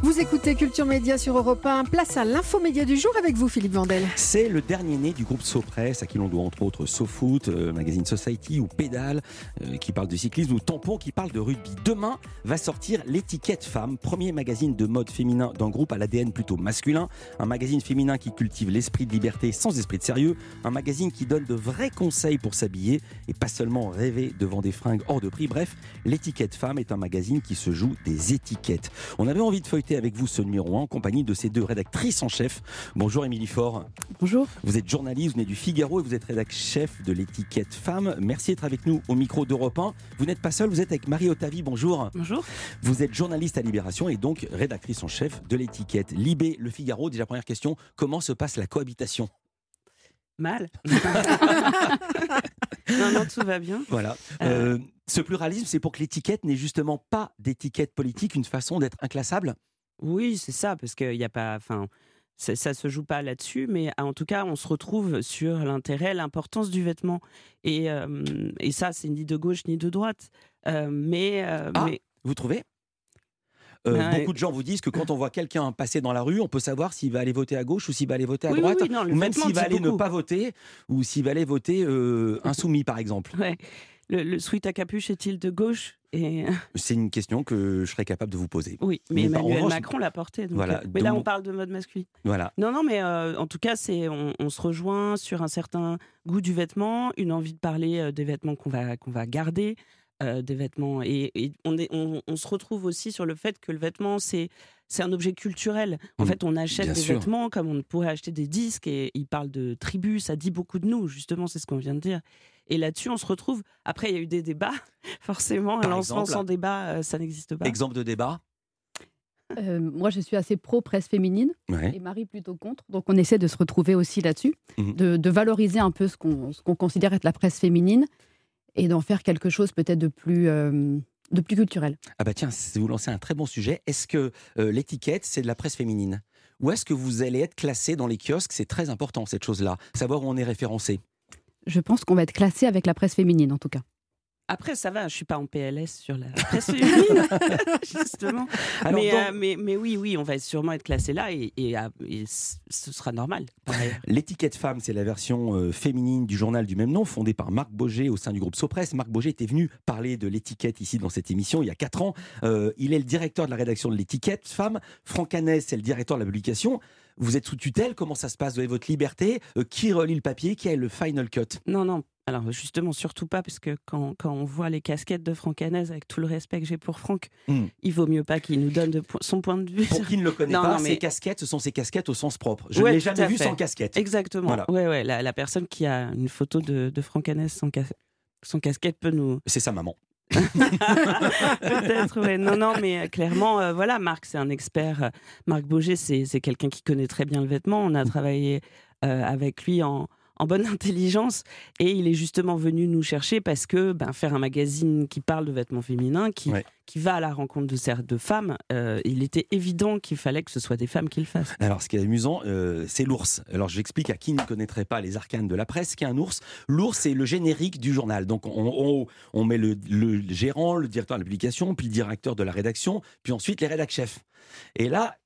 Vous écoutez Culture Média sur Europe 1. Place à l'infomédia du jour avec vous, Philippe Vandel. C'est le dernier né du groupe SoPress, à qui l'on doit entre autres SoFoot, euh, Magazine Society ou Pédale, euh, qui parle de cyclisme, ou Tampon, qui parle de rugby. Demain va sortir l'étiquette femme, premier magazine de mode féminin d'un groupe à l'ADN plutôt masculin. Un magazine féminin qui cultive l'esprit de liberté sans esprit de sérieux. Un magazine qui donne de vrais conseils pour s'habiller et pas seulement rêver devant des fringues hors de prix. Bref, l'étiquette femme est un magazine qui se joue des étiquettes. On avait envie de feuilleter avec vous ce numéro 1 en compagnie de ces deux rédactrices en chef. Bonjour Émilie Faure. Bonjour. Vous êtes journaliste, vous venez du Figaro et vous êtes rédactrice chef de l'étiquette femme. Merci d'être avec nous au micro d'Europe 1. Vous n'êtes pas seul, vous êtes avec Marie Otavi. Bonjour. Bonjour. Vous êtes journaliste à Libération et donc rédactrice en chef de l'étiquette Libé, le Figaro. Déjà première question, comment se passe la cohabitation? Mal. non, non, tout va bien. Voilà. Euh, ce pluralisme, c'est pour que l'étiquette n'ait justement pas d'étiquette politique, une façon d'être inclassable? Oui, c'est ça, parce qu'il n'y a pas. Enfin, ça, ça se joue pas là-dessus, mais en tout cas, on se retrouve sur l'intérêt, l'importance du vêtement. Et, euh, et ça, c'est ni de gauche ni de droite. Euh, mais, euh, Ah, mais Vous trouvez? Euh, Ouais. Beaucoup de gens vous disent que quand on voit quelqu'un passer dans la rue, on peut savoir s'il va aller voter à gauche ou s'il va aller voter à Oui, droite, oui, non, le ou même s'il va aller ne pas voter, ou s'il va aller voter insoumis, par exemple. ouais, le, le sweat à capuche est-il de gauche? Et... C'est une question que je serais capable de vous poser. Oui, mais, Mais en Emmanuel revanche- Macron l'a porté. donc, Voilà, euh, mais là, on parle de mode masculin. Voilà. Non, non, mais euh, en tout cas, c'est on, on se rejoint sur un certain goût du vêtement, une envie de parler euh, des vêtements qu'on va qu'on va garder, euh, des vêtements, et, et on, est, on, on se retrouve aussi sur le fait que le vêtement c'est c'est un objet culturel. En Mm, fait, on achète des sûr. vêtements comme on pourrait acheter des disques, et il parle de tribus, ça dit beaucoup de nous, justement, c'est ce qu'on vient de dire. Et là-dessus, on se retrouve. Après, il y a eu des débats, forcément. Un lancement sans débat, euh, ça n'existe pas. Exemple de débat Euh, moi, je suis assez pro presse féminine Ouais. et Marie plutôt contre. Donc, on essaie de se retrouver aussi là-dessus, Mhm. de, de valoriser un peu ce qu'on ce qu'on considère être la presse féminine et d'en faire quelque chose peut-être de plus euh, de plus culturel. Ah bah tiens, vous lancez un très bon sujet, est-ce que euh, l'étiquette, c'est de la presse féminine? Ou est-ce que vous allez être classé dans les kiosques? C'est très important, cette chose-là. Savoir où on est référencé. Je pense qu'on va être classé avec la presse féminine, en tout cas. Après, ça va, je suis pas en PLS sur la presse féminine, justement. Alors, mais, donc, euh, mais, mais oui, oui, on va sûrement être classé là et, et, euh, et ce sera normal. L'étiquette femme, c'est la version euh, féminine du journal du même nom, fondé par Marc Boger au sein du groupe Sopress. Marc Boger était venu parler de l'étiquette ici dans cette émission il y a 4 ans. Euh, il est le directeur de la rédaction de l'étiquette femme. Franck Hanès, c'est le directeur de la publication. Vous êtes sous tutelle, comment ça se passe? Vous avez votre liberté? Euh, Qui relit le papier? Qui a le final cut? Non, non. Alors justement, surtout pas, parce que quand, quand on voit les casquettes de Franck Hanez, avec tout le respect que j'ai pour Franck, Hmm. il vaut mieux pas qu'il nous donne de po- son point de vue. Pour qui ne le connaît Non, pas, non, mais- ces casquettes, ce sont ces casquettes au sens propre. Je Ouais, ne l'ai jamais vu fait. sans casquette. Exactement. Voilà. Ouais, ouais. La, la personne qui a une photo de, de Franck Hanez sans, cas- sans casquette peut nous, C'est sa maman. Peut-être, ouais. Non, non, mais euh, clairement, euh, voilà, Marc, c'est un expert. Euh, Marc Boger, c'est c'est quelqu'un qui connaît très bien le vêtement. On a travaillé euh, avec lui en, en bonne intelligence et il est justement venu nous chercher parce que ben, faire un magazine qui parle de vêtements féminins, qui, Ouais. qui va à la rencontre de, de femmes, euh, il était évident qu'il fallait que ce soit des femmes qui le fassent. Alors, ce qui est amusant, euh, c'est l'ours. Alors, j'explique à qui ne connaîtrait pas les arcanes de la presse, qu'est un ours. L'ours, c'est le générique du journal. Donc, on, on- on met le, le gérant, le directeur de la publication, puis le directeur de la rédaction, puis ensuite les rédac chefs. Et là,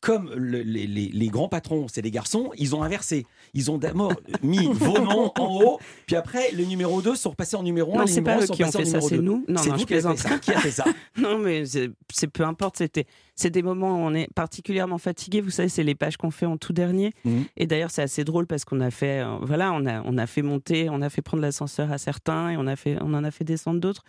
comme le- les, les- grands patrons, c'est des garçons, ils ont inversé. Ils ont d'abord mis vos noms en haut, puis après, le numéro 2 sont repassés en numéro 1. Non, c'est pas eux qui ont fait ça, c'est 2. nous. Non, non, vous je qui avez fait plaisante. ça. Qui a fait ça Non, mais c'est c'est peu importe. C'était, c'est des moments où on est particulièrement fatigué. Vous savez, c'est les pages qu'on fait en tout dernier. Mhm. Et d'ailleurs, c'est assez drôle parce qu'on a fait, euh, voilà, on a, on a fait monter, on a fait prendre l'ascenseur à certains et on a fait, on en a fait descendre d'autres.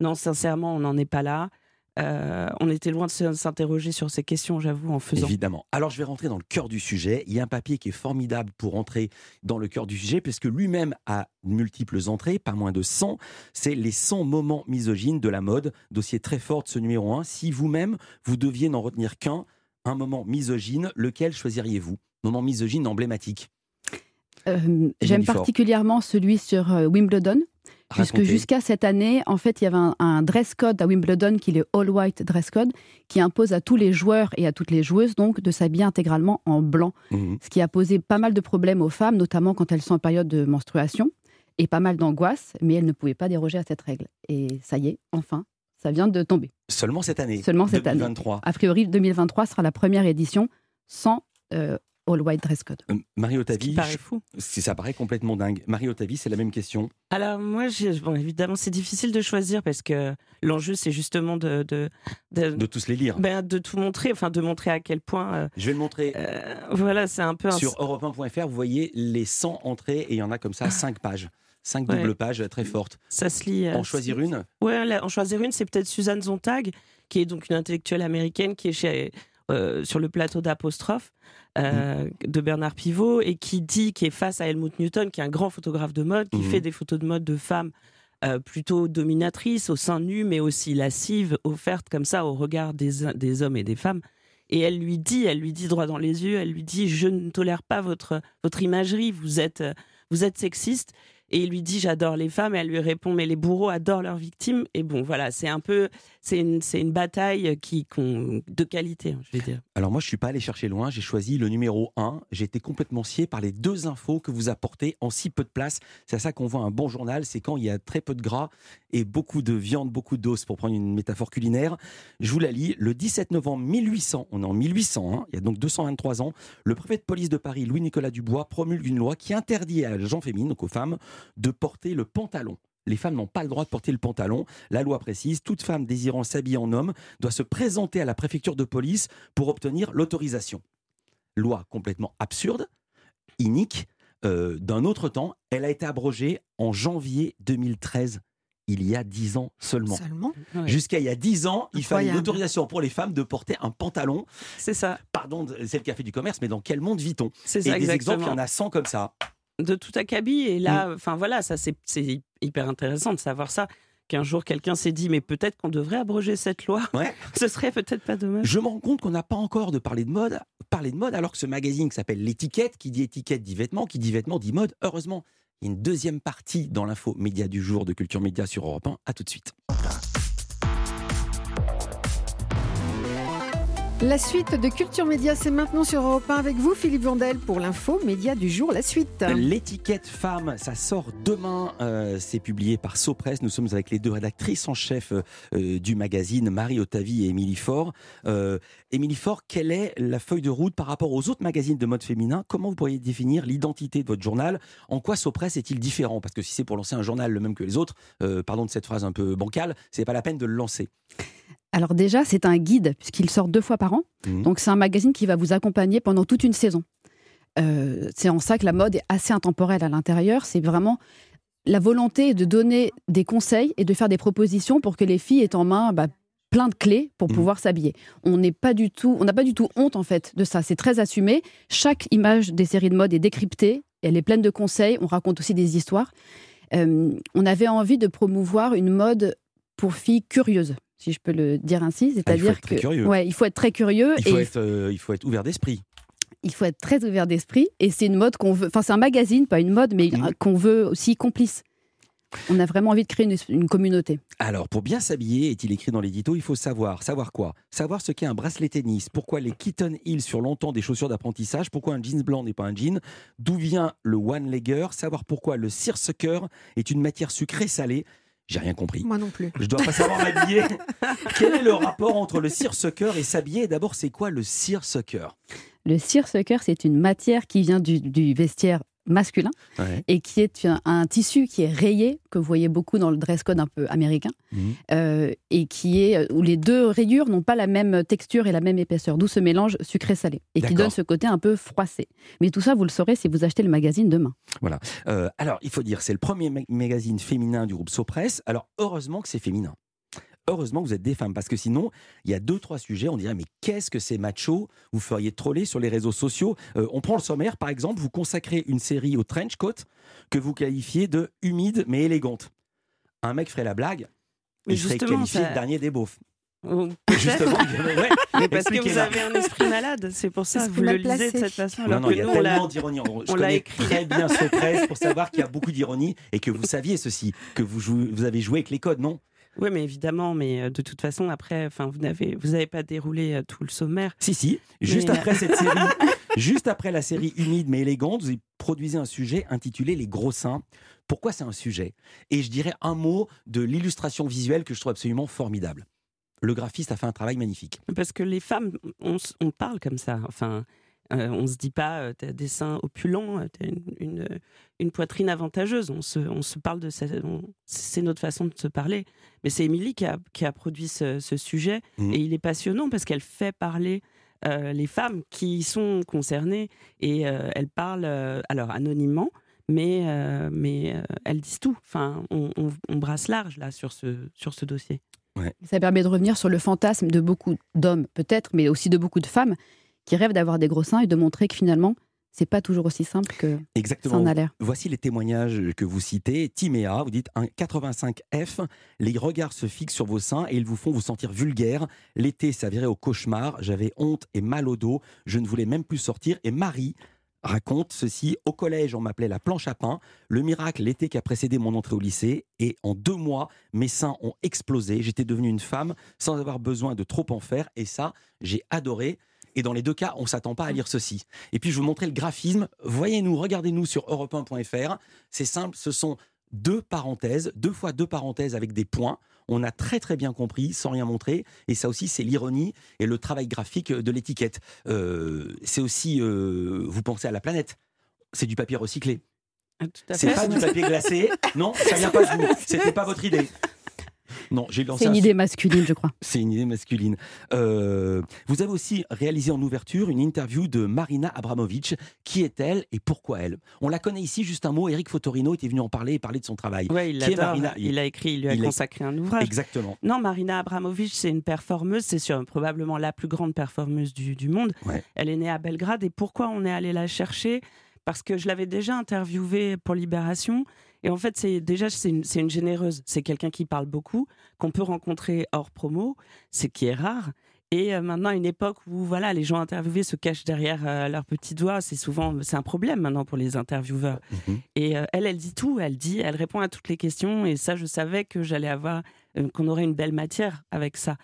Non, sincèrement, on n'en est pas là. Euh, on était loin de s'interroger sur ces questions, j'avoue, en faisant. Évidemment. Alors je vais rentrer dans le cœur du sujet. Il y a un papier qui est formidable pour entrer dans le cœur du sujet, puisque lui-même a multiples entrées, pas moins de 100. C'est les 100 moments misogynes de la mode. Dossier très fort de ce numéro 1. Si vous-même, vous deviez n'en retenir qu'un, un moment misogyne, lequel choisiriez-vous? Moment misogyne emblématique. Euh, J'aime particulièrement celui sur euh, Wimbledon, puisque jusqu'à cette année, en fait, il y avait un, un dress code à Wimbledon qui est le All White Dress Code, qui impose à tous les joueurs et à toutes les joueuses donc de s'habiller intégralement en blanc, Mhm. ce qui a posé pas mal de problèmes aux femmes, notamment quand elles sont en période de menstruation, et pas mal d'angoisse, mais elles ne pouvaient pas déroger à cette règle. Et ça y est, enfin, ça vient de tomber. Seulement cette année. Seulement cette 2023. année. A priori, 2023 sera la première édition sans euh, all white dress code. Euh, Marie Ce Otavi, paraît fou. je- ça paraît complètement dingue. Marie Otavi, c'est la même question. Alors moi, bon, évidemment, c'est difficile de choisir parce que l'enjeu, c'est justement de de, de, De tous les lire. ben, de tout montrer, enfin de montrer à quel point. euh, Je vais le montrer. euh, voilà, c'est un peu un, Sur europe1.fr, vous voyez les 100 entrées et il y en a comme ça 5 pages. 5 Ouais. doubles pages très fortes. ça se lit. En choisir une Ouais, là, en choisir une, c'est peut-être Suzanne Zontag, qui est donc une intellectuelle américaine qui est chez, euh, sur le plateau d'Apostrophe euh, Mm. de Bernard Pivot et qui dit, qui est face à Helmut Newton, qui est un grand photographe de mode, qui Mhm. fait des photos de mode de femmes euh, plutôt dominatrices, au sein nu, mais aussi lascives, offertes comme ça au regard des, des hommes et des femmes. Et elle lui dit, elle lui dit droit dans les yeux, elle lui dit, je ne tolère pas votre, votre imagerie, vous êtes, euh, vous êtes sexiste. Et il lui dit j'adore les femmes et elle lui répond mais les bourreaux adorent leurs victimes et bon voilà c'est un peu c'est une une bataille qui de qualité hein, je vais dire Alors moi, je suis pas allé chercher loin. J'ai choisi le numéro 1. J'ai été complètement scié par les deux infos que vous apportez en si peu de place. C'est à ça qu'on voit un bon journal. C'est quand il y a très peu de gras et beaucoup de viande, beaucoup d'os, pour prendre une métaphore culinaire. Je vous la lis. Le 17 novembre 1800, on est en 1800, hein, il y a donc 223 ans, le préfet de police de Paris, Louis-Nicolas Dubois, promulgue une loi qui interdit à la gens féminines, donc aux femmes, de porter le pantalon. Les femmes n'ont pas le droit de porter le pantalon. La loi précise, toute femme désirant s'habiller en homme doit se présenter à la préfecture de police pour obtenir l'autorisation. Loi complètement absurde, inique, euh, d'un autre temps. Elle a été abrogée en janvier 2013, il y a 10 ans seulement. Seulement. Ouais. Jusqu'à il y a 10 ans, il fallait une autorisation pour les femmes de porter un pantalon. c'est ça Pardon, c'est le café du commerce, mais dans quel monde vit-on? C'est Et ça des exemples, il y en a 100 comme ça. De tout acabit et là Mm. enfin voilà ça c'est c'est hyper intéressant de savoir ça qu'un jour quelqu'un s'est dit mais peut-être qu'on devrait abroger cette loi Ouais. ce serait peut-être pas dommage Je me rends compte qu'on n'a pas encore de parler de mode, parler de mode, alors que ce magazine qui s'appelle L'étiquette, qui dit étiquette dit vêtements, qui dit vêtements dit mode. Heureusement, il y a une deuxième partie dans l'info média du jour de Culture Média sur Europe 1. À tout de suite. La suite de Culture Média, c'est maintenant sur Europe 1 avec vous, Philippe Vandel, pour l'info média du jour. La suite. L'étiquette femme, ça sort demain. euh, c'est publié par Sopress. Nous sommes avec les deux rédactrices en chef euh, du magazine, Marie Otavi et Émilie Faure. Euh, Émilie Faure, quelle est la feuille de route par rapport aux autres magazines de mode féminin? Comment vous pourriez définir l'identité de votre journal? En quoi Sopress est-il différent? Parce que si c'est pour lancer un journal le même que les autres, euh, pardon de cette phrase un peu bancale, c'est pas la peine de le lancer. Alors déjà, c'est un guide puisqu'il sort deux fois par an. Mhm. Donc c'est un magazine qui va vous accompagner pendant toute une saison. Euh, c'est en ça que la mode est assez intemporelle à l'intérieur. C'est vraiment la volonté de donner des conseils et de faire des propositions pour que les filles aient en main bah, plein de clés pour Mhm. pouvoir s'habiller. On n'est pas du tout, on n'a pas du tout honte en fait de ça. C'est très assumé. Chaque image des séries de mode est décryptée. Elle est pleine de conseils. On raconte aussi des histoires. Euh, on avait envie de promouvoir une mode pour filles curieuses, si je peux le dire ainsi. Ah, C'est-à-dire très que curieux. ouais, il faut être très curieux Il et faut, être, euh, il faut être ouvert d'esprit. il faut être très ouvert d'esprit. Et c'est une mode qu'on veut. Enfin, c'est un magazine, pas une mode, mais qu'on veut aussi complice. On a vraiment envie de créer une, une communauté. Alors, pour bien s'habiller, est-il écrit dans l'édito, il faut savoir. Savoir quoi? Savoir ce qu'est un bracelet tennis. Pourquoi les Kitten Heels sur longtemps des chaussures d'apprentissage Pourquoi un jeans blanc n'est pas un jean? D'où vient le one-legger? Savoir pourquoi le seersucker est une matière sucrée salée? J'ai rien compris. Moi non plus. Je dois pas savoir m'habiller. Quel est le rapport entre le seersucker et s'habiller D'abord, c'est quoi le seersucker Le seersucker, c'est une matière qui vient du, du vestiaire masculin ouais. et qui est un, un tissu qui est rayé, que vous voyez beaucoup dans le dress code un peu américain, Mhm. euh, et qui est où les deux rayures n'ont pas la même texture et la même épaisseur, d'où ce mélange sucré-salé, et qui donne ce côté un peu froissé. Mais tout ça, vous le saurez si vous achetez le magazine demain. Euh, alors, il faut dire, c'est le premier ma- magazine féminin du groupe Sopress. Alors, heureusement que c'est féminin. Heureusement que vous êtes des femmes, parce que sinon, il y a deux, trois sujets, on dirait, mais qu'est-ce que c'est macho? Vous feriez troller sur les réseaux sociaux. Euh, on prend le sommaire, par exemple, vous consacrez une série au trench coat que vous qualifiez de humide mais élégante. Un mec ferait la blague, Mais il serait qualifié ça- de dernier des beaufs. Justement, ouais, Mais parce que vous avez un esprit malade, c'est pour ça que vous le mal lisez de placé. cette façon. Non, Alors non, que il y a tellement d'ironie. Je on l'a connais écrit. très bien ce presse pour savoir qu'il y a beaucoup d'ironie et que vous saviez ceci, que vous, jouez- vous avez joué avec les codes, non? Oui, mais évidemment, mais euh, de toute façon, après, enfin, vous n'avez, vous n'avez pas déroulé euh, tout le sommaire. Si, si. Juste Mais- après cette série, juste après la série humide mais élégante, vous produisez un sujet intitulé Les gros seins. pourquoi c'est un sujet? Et je dirais un mot de l'illustration visuelle que je trouve absolument formidable. Le graphiste a fait un travail magnifique. Parce que les femmes, on, on parle comme ça. Enfin, euh, on se dit pas, euh, t'as des seins opulents, euh, t'as une, une, poitrine avantageuse. On se, on se parle de c'est notre façon de se parler. Mais c'est Émilie qui a, qui a produit ce, sujet mmh. et il est passionnant parce qu'elle fait parler les femmes qui sont concernées et elle parle alors anonymement, mais mais elles disent tout. Enfin, on, on, brasse large là sur ce sur ce dossier. Ça permet de revenir sur le fantasme de beaucoup d'hommes peut-être, mais aussi de beaucoup de femmes qui rêvent d'avoir des gros seins et de montrer que finalement, c'est pas toujours aussi simple que Exactement. ça en a l'air. Voici les témoignages que vous citez. Timéa, vous dites un 85F, les regards se fixent sur vos seins et ils vous font vous sentir vulgaire. L'été s'avérait au cauchemar, j'avais honte et mal au dos, je ne voulais même plus sortir. Et Marie raconte ceci au collège, on m'appelait la planche à pain. Le miracle, l'été qui a précédé mon entrée au lycée, et en deux mois, mes seins ont explosé. J'étais devenue une femme sans avoir besoin de trop en faire, et ça, j'ai adoré. Et dans les deux cas, on ne s'attend pas à lire ceci. Et puis, je vous montrer le graphisme. Voyez-nous, regardez-nous sur europe C'est simple, ce sont deux parenthèses, deux fois deux parenthèses avec des points. On a très très bien compris, sans rien montrer. Et ça aussi, c'est l'ironie et le travail graphique de l'étiquette. Euh, c'est aussi, euh, vous pensez à la planète. C'est du papier recyclé. Ah, c'est pas du papier glacé. Non, ça vient pas de vous. C'était pas votre idée. Non, j'ai C'est une idée masculine, je crois. C'est une idée masculine. Euh, vous avez aussi réalisé en ouverture une interview de Marina Abramovic. Qui est-elle et pourquoi elle? On la connaît ici, juste un mot. Eric Fotorino était venu en parler et parler de son travail. Oui, il, il a écrit, il lui a consacré un ouvrage. Exactement. Non, Marina Abramovic, c'est une performeuse, c'est probablement la plus grande performeuse du, monde. Elle est née à Belgrade et pourquoi on est allé la chercher? Parce que je l'avais déjà interviewée pour Libération et en fait, c'est déjà c'est une, généreuse. C'est quelqu'un qui parle beaucoup, qu'on peut rencontrer hors promo, c'est qui est rare. Et euh, maintenant, à une époque où voilà, les gens interviewés se cachent derrière euh, leurs petits doigts, c'est souvent c'est un problème maintenant pour les intervieweurs. Mhm. Et euh, elle, elle dit tout, elle dit, elle répond à toutes les questions. Et ça, je savais que j'allais avoir, qu'on aurait une belle matière avec ça.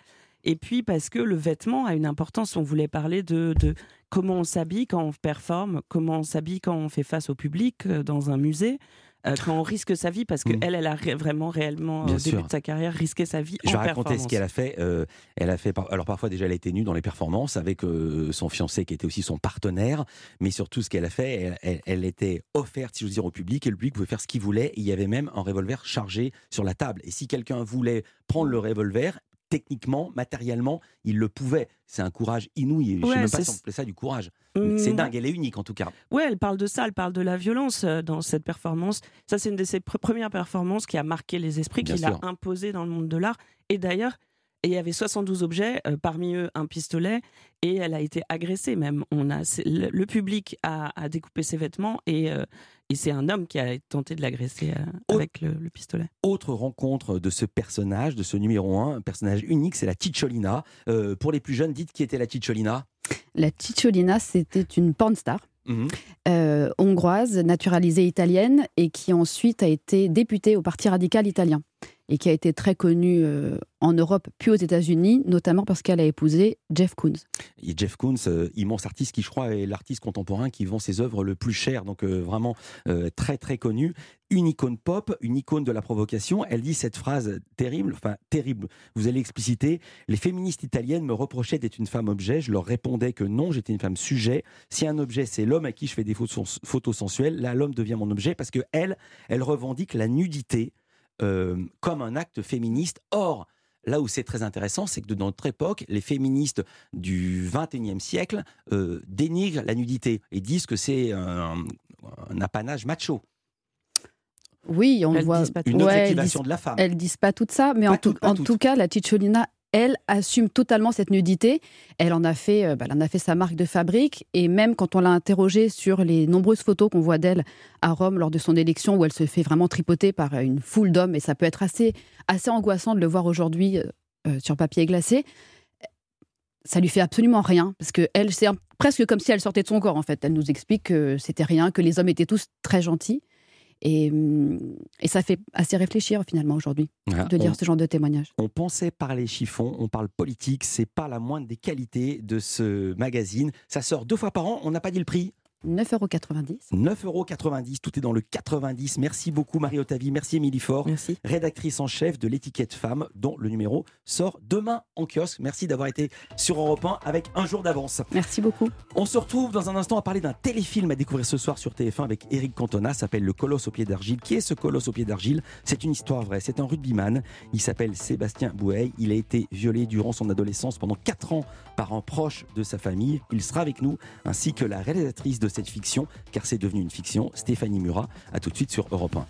Et puis parce que le vêtement a une importance. On voulait parler de, de comment on s'habille quand on performe, comment on s'habille quand on fait face au public dans un musée. Euh, quand on risque sa vie, parce qu'elle, mm. elle a vraiment réellement, au début de sa carrière, risqué sa vie Je vais raconter ce qu'elle a fait. Euh, elle a fait, alors parfois déjà, elle été nue dans les performances avec euh, son fiancé qui était aussi son partenaire, mais surtout ce qu'elle a fait, elle, était offerte, si je veux dire, au public, et le public pouvait faire ce qu'il voulait. Et il y avait même un revolver chargé sur la table. Et si quelqu'un voulait prendre le revolver, techniquement, matériellement, il le pouvait. C'est un courage inouï. je ne sais même pas si on ça du courage. C'est mmh. dingue, elle est unique en tout cas. Ouais, elle parle de ça, elle parle de la violence euh, dans cette performance. Ça, c'est une de ses premières performances qui a marqué les esprits, qui l'a imposé dans le monde de l'art. Et d'ailleurs, il y avait 72 objets, euh, parmi eux un pistolet, et elle a été agressée même. On a, le, public a, découpé ses vêtements et, euh, et c'est un homme qui a tenté de l'agresser euh, avec le, pistolet. Autre rencontre de ce personnage, de ce numéro 1, un personnage unique, c'est la Ticciolina. pour les plus jeunes, dites qui était la Ticciolina La Ticciolina, c'était une porn star. Mhm. hongroise, naturalisée italienne et qui ensuite a été députée au Parti radical italien et qui a été très connue euh, en Europe puis aux États-Unis, notamment parce qu'elle a épousé Jeff Koons. Et Jeff Koons, euh, immense artiste qui, je crois, est l'artiste contemporain qui vend ses œuvres le plus cher, donc euh, vraiment très très connu. Une icône pop, une icône de la provocation. Elle dit cette phrase terrible, enfin terrible. Vous allez expliciter. Les féministes italiennes me reprochaient d'être une femme objet. Je leur répondais que non, j'étais une femme sujet. Si un objet c'est l'homme à qui je fais des photos, sensuelles, là l'homme devient mon objet parce que elle, elle revendique la nudité euh, comme un acte féministe. Or, là où c'est très intéressant, c'est que dans notre époque, les féministes du 21e siècle euh, dénigrent la nudité et disent que c'est un, apanage macho. Oui, on voit une objectivation de la femme. Elles disent pas tout ça, mais en, tout, en tout, cas, la Ticciolina elle assume totalement cette nudité. Elle en a fait, euh, bah, en a fait sa marque de fabrique. Et même quand on l'a interrogée sur les nombreuses photos qu'on voit d'elle à Rome lors de son élection, où elle se fait vraiment tripoter par une foule d'hommes, et ça peut être assez, assez angoissant de le voir aujourd'hui euh, euh, sur papier glacé. Ça lui fait absolument rien, parce que elle, c'est presque comme si elle sortait de son corps en fait. Elle nous explique que c'était rien, que les hommes étaient tous très gentils. Et, ça fait assez réfléchir finalement aujourd'hui ah, de lire ce genre de témoignages. On pensait parler chiffon, on parle politique, c'est pas la moindre des qualités de ce magazine. Ça sort deux fois par an, on n'a pas dit le prix. 9,90 euros. 9,90 Tout est dans le 90. Merci beaucoup Marie Otavi, merci Émilie Faure, Merci. rédactrice en chef de l'étiquette femme, dont le numéro sort demain en kiosque. Merci d'avoir été sur Europe 1 avec un jour d'avance. Merci beaucoup. On se retrouve dans un instant à parler d'un téléfilm à découvrir ce soir sur TF1 avec Eric Cantona, s'appelle Le Colosse au pied d'argile. Qui est ce Colosse au pied d'argile? C'est une histoire vraie, c'est un rugbyman. Il s'appelle Sébastien Bouet. Il a été violé durant son adolescence pendant 4 ans par un proche de sa famille. Il sera avec nous, ainsi que la réalisatrice de cette fiction, car c'est devenu une fiction, Stéphanie Murat. A tout de suite sur Europe 1.